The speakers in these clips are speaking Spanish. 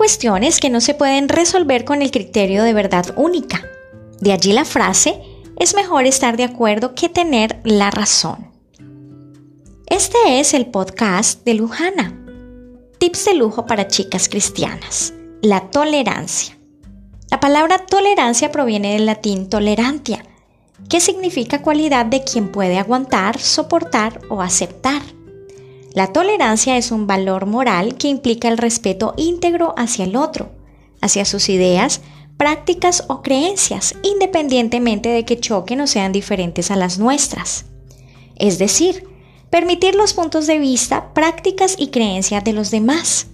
cuestiones que no se pueden resolver con el criterio de verdad única. De allí la frase, es mejor estar de acuerdo que tener la razón. Este es el podcast de Lujana. Tips de lujo para chicas cristianas. La tolerancia. La palabra tolerancia proviene del latín tolerantia, que significa cualidad de quien puede aguantar, soportar o aceptar. La tolerancia es un valor moral que implica el respeto íntegro hacia el otro, hacia sus ideas, prácticas o creencias, independientemente de que choquen o sean diferentes a las nuestras. Es decir, permitir los puntos de vista, prácticas y creencias de los demás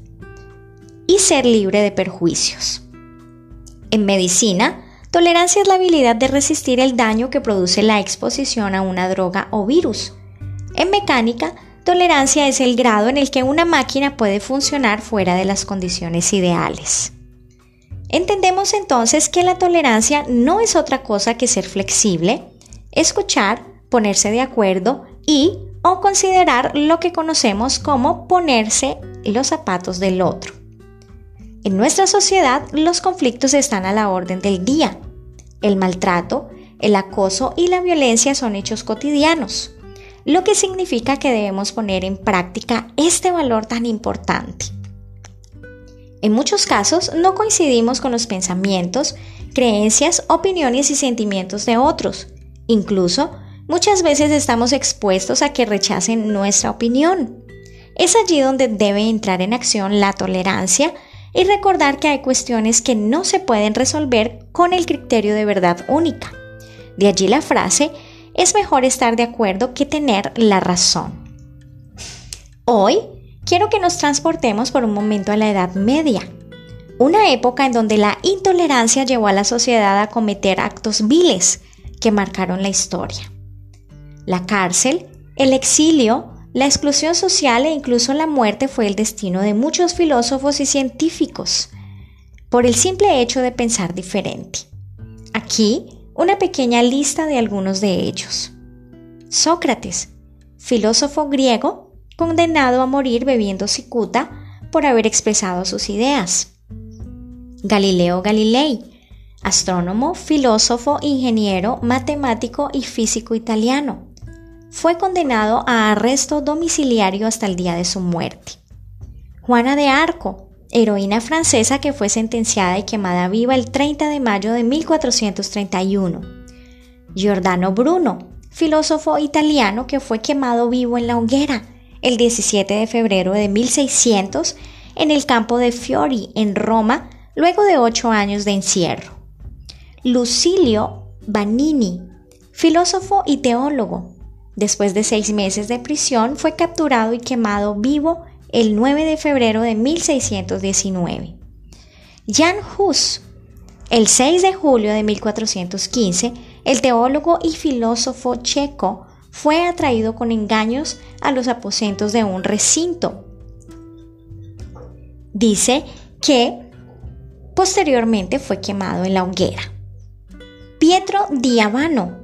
y ser libre de perjuicios. En medicina, tolerancia es la habilidad de resistir el daño que produce la exposición a una droga o virus. En mecánica, Tolerancia es el grado en el que una máquina puede funcionar fuera de las condiciones ideales. Entendemos entonces que la tolerancia no es otra cosa que ser flexible, escuchar, ponerse de acuerdo y o considerar lo que conocemos como ponerse los zapatos del otro. En nuestra sociedad los conflictos están a la orden del día. El maltrato, el acoso y la violencia son hechos cotidianos lo que significa que debemos poner en práctica este valor tan importante. En muchos casos no coincidimos con los pensamientos, creencias, opiniones y sentimientos de otros. Incluso, muchas veces estamos expuestos a que rechacen nuestra opinión. Es allí donde debe entrar en acción la tolerancia y recordar que hay cuestiones que no se pueden resolver con el criterio de verdad única. De allí la frase, es mejor estar de acuerdo que tener la razón. Hoy quiero que nos transportemos por un momento a la Edad Media, una época en donde la intolerancia llevó a la sociedad a cometer actos viles que marcaron la historia. La cárcel, el exilio, la exclusión social e incluso la muerte fue el destino de muchos filósofos y científicos, por el simple hecho de pensar diferente. Aquí una pequeña lista de algunos de ellos. Sócrates, filósofo griego, condenado a morir bebiendo cicuta por haber expresado sus ideas. Galileo Galilei, astrónomo, filósofo, ingeniero, matemático y físico italiano. Fue condenado a arresto domiciliario hasta el día de su muerte. Juana de Arco, heroína francesa que fue sentenciada y quemada viva el 30 de mayo de 1431. Giordano Bruno, filósofo italiano que fue quemado vivo en la hoguera el 17 de febrero de 1600 en el campo de Fiori, en Roma, luego de ocho años de encierro. Lucilio Vanini, filósofo y teólogo. Después de seis meses de prisión, fue capturado y quemado vivo el 9 de febrero de 1619. Jan Hus, el 6 de julio de 1415, el teólogo y filósofo checo fue atraído con engaños a los aposentos de un recinto. Dice que posteriormente fue quemado en la hoguera. Pietro Diavano,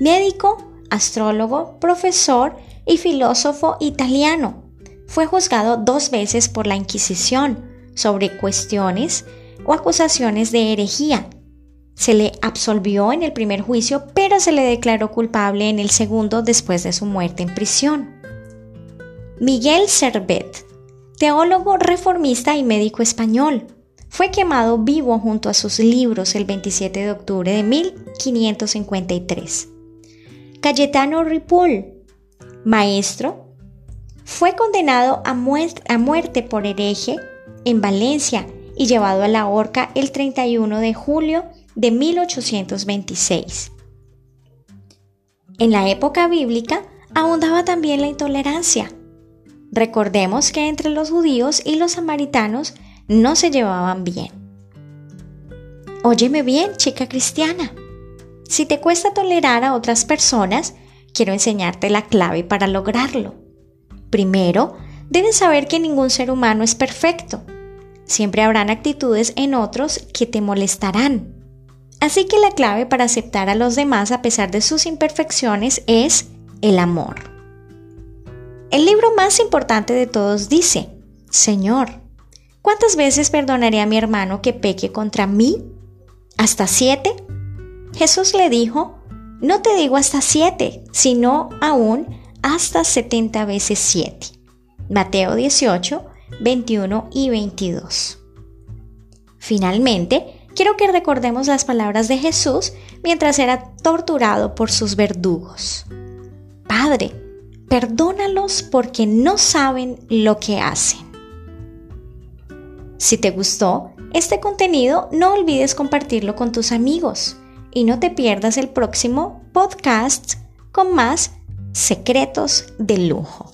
médico, astrólogo, profesor y filósofo italiano, fue juzgado dos veces por la Inquisición sobre cuestiones o acusaciones de herejía. Se le absolvió en el primer juicio, pero se le declaró culpable en el segundo después de su muerte en prisión. Miguel Servet, teólogo reformista y médico español, fue quemado vivo junto a sus libros el 27 de octubre de 1553. Cayetano Ripoll, maestro, fue condenado a, muerte por hereje en Valencia y llevado a la horca el 31 de julio de 1826. En la época bíblica abundaba también la intolerancia. Recordemos que entre los judíos y los samaritanos no se llevaban bien. Óyeme bien, chica cristiana. Si te cuesta tolerar a otras personas, quiero enseñarte la clave para lograrlo. Primero, debes saber que ningún ser humano es perfecto. Siempre habrán actitudes en otros que te molestarán. Así que la clave para aceptar a los demás a pesar de sus imperfecciones es el amor. El libro más importante de todos dice, Señor, ¿Cuántas veces perdonaré a mi hermano que peque contra mí? ¿Hasta siete? Jesús le dijo, no te digo hasta siete, sino aún hasta setenta veces siete. Mateo 18, 21 y 22. Finalmente, quiero que recordemos las palabras de Jesús mientras era torturado por sus verdugos. Padre, perdónalos porque no saben lo que hacen. Si te gustó este contenido, no olvides compartirlo con tus amigos y no te pierdas el próximo podcast con más secretos de lujo.